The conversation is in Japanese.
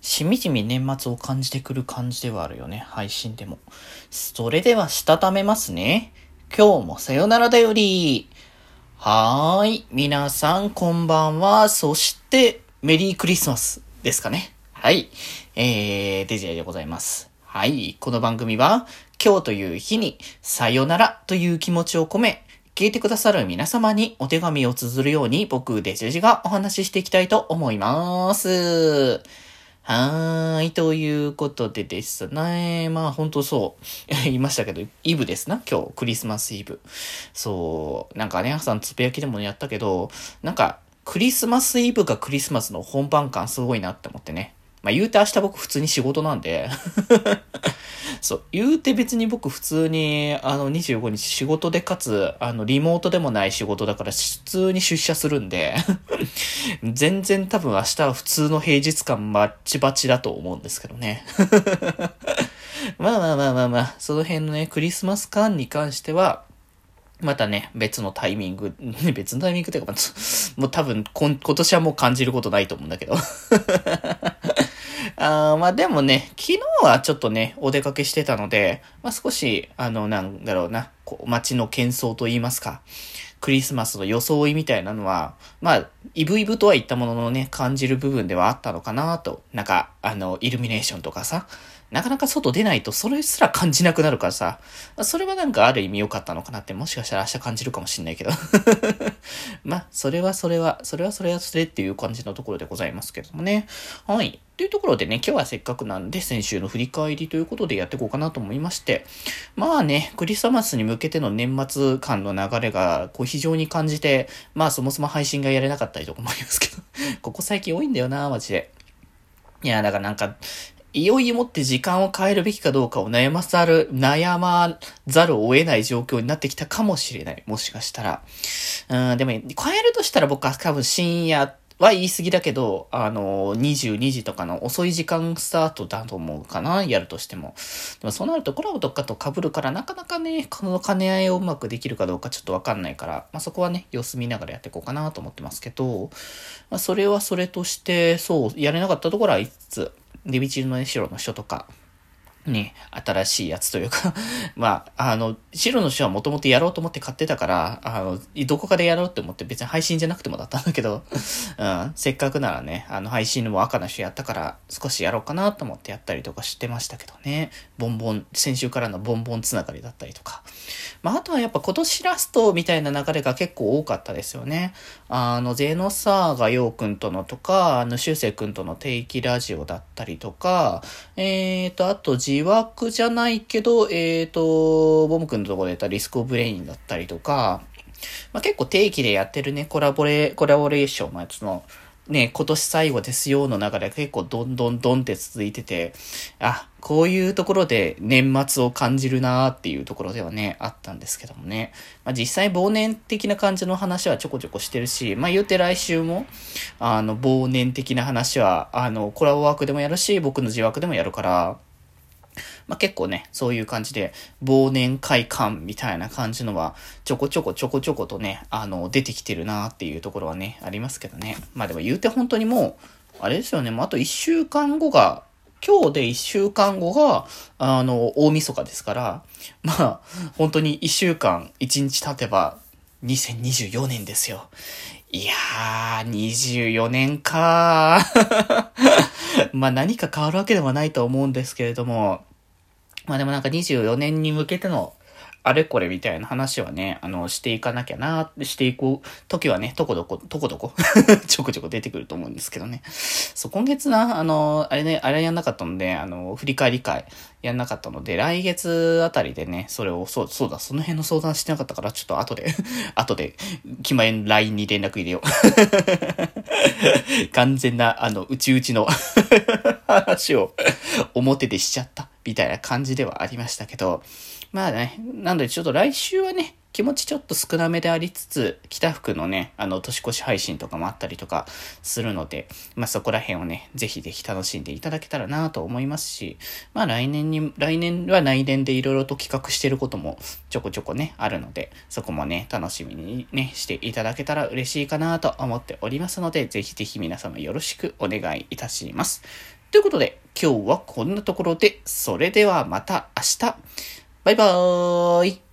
しみじみ年末を感じてくる感じではあるよね、配信でも。それでは、したためますね。今日もさよならだより。はーい。皆さん、こんばんは。そして、メリークリスマスですかね。はい。えー、デジェイでございます。はい。この番組は、今日という日に、さよならという気持ちを込め、聞いてくださる皆様にお手紙を綴るように僕、デジェジがお話ししていきたいと思います。はい。ということでですね。まあ本当そう。言いましたけど、イブですな。今日、クリスマスイブ。そう。なんかね、さんつぶやきでもやったけど、なんか、クリスマスイブがクリスマスの本番感すごいなって思ってね。まあ言うて明日僕普通に仕事なんで そう、言うて別に僕普通に、あの、25日仕事でかつ、あの、リモートでもない仕事だから普通に出社するんで 全然多分明日は普通の平日感バッチバチだと思うんですけどね。まあまあまあまあまあ、その辺のね、クリスマス感に関しては、またね、別のタイミング、別のタイミングっていうか、もう多分今年はもう感じることないと思うんだけど。あまあでもね、昨日はちょっとね、お出かけしてたので、まあ少し、あの、なんだろうな、こう、街の喧騒と言いますか、クリスマスの装いみたいなのは、まあ、イブイブとは言ったもののね、感じる部分ではあったのかなと。なんか、あの、イルミネーションとかさ、なかなか外出ないとそれすら感じなくなるからさ、それはなんかある意味良かったのかなって、もしかしたら明日感じるかもしんないけど。まあ、それはそれは、それはそれはそれっていう感じのところでございますけどもね。はい。というところでね、今日はせっかくなんで先週の振り返りということでやっていこうかなと思いまして、まあね、クリスマスに向けての年末感の流れがこう非常に感じて、まあそもそも配信がやれなかったりとかもありますけど、ここ最近多いんだよな、マジで。いや、だからなんか、いよいよもって時間を変えるべきかどうかを悩まざる、悩まざるを得ない状況になってきたかもしれない。もしかしたら。うん、でも、変えるとしたら僕は多分深夜は言い過ぎだけど、あの、22時とかの遅い時間スタートだと思うかな、やるとしても。でもそうなるとコラボとかと被るから、なかなかね、この兼ね合いをうまくできるかどうかちょっとわかんないから、まあそこはね、様子見ながらやっていこうかなと思ってますけど、まあそれはそれとして、そう、やれなかったところは5つ、デビチルのね、白の人とか、ね、新しいやつというか まあ、あの、白の書はもともとやろうと思って買ってたから、あの、どこかでやろうって思って別に配信じゃなくてもだったんだけど、うん、せっかくならね、あの、配信も赤の書やったから、少しやろうかなと思ってやったりとかしてましたけどね。ボンボン、先週からのボンボンつながりだったりとか。まあ、あとはやっぱ今年ラストみたいな流れが結構多かったですよね。あの、ゼノサーガヨウくんとのとか、あの、シュウセイくんとの定期ラジオだったりとか、えーと、あと、自枠じゃないけど、えーと、ボム君のところでやったリスクオブレインだったりとか、まあ、結構定期でやってるね、コラボレ、コラボレーション、まあ、その、ね、今年最後ですよの中で結構どんどんどんって続いてて、あ、こういうところで年末を感じるなーっていうところではね、あったんですけどもね。まあ、実際忘年的な感じの話はちょこちょこしてるし、まあ言うて来週も、あの、忘年的な話は、あの、コラボ枠でもやるし、僕の自枠でもやるから、まあ、結構ね、そういう感じで、忘年会感みたいな感じのは、ちょこちょこちょこちょことね、あの、出てきてるなっていうところはね、ありますけどね。まあでも言うて本当にもう、あれですよね、もうあと1週間後が、今日で1週間後が、あの、大晦日ですから、まあ、本当に1週間、1日経てば、2024年ですよ。いやー、24年かー。まあ何か変わるわけではないと思うんですけれども、まあでもなんか24年に向けてのあれこれみたいな話はね、あの、していかなきゃな、していく時はね、とこどこ、とこどこ ちょこちょこ出てくると思うんですけどね。そう、今月な、あの、あれね、あれやんなかったので、あの、振り返り会やんなかったので、来月あたりでね、それを、そう、そうだ、その辺の相談してなかったから、ちょっと後で 後で、気前の LINE に連絡入れよう 完全な、あの、うちうちの話を表でしちゃった、みたいな感じではありましたけど、まあね、なのでちょっと来週はね、気持ちちょっと少なめでありつつ、北福のね、あの、年越し配信とかもあったりとかするので、まあそこら辺をね、ぜひぜひ楽しんでいただけたらなと思いますし、まあ来年に、来年は来年でいろいろと企画してることもちょこちょこね、あるので、そこもね、楽しみにね、していただけたら嬉しいかなと思っておりますので、ぜひぜひ皆様よろしくお願いいたします。ということで、今日はこんなところで、それではまた明日。バイバーイ。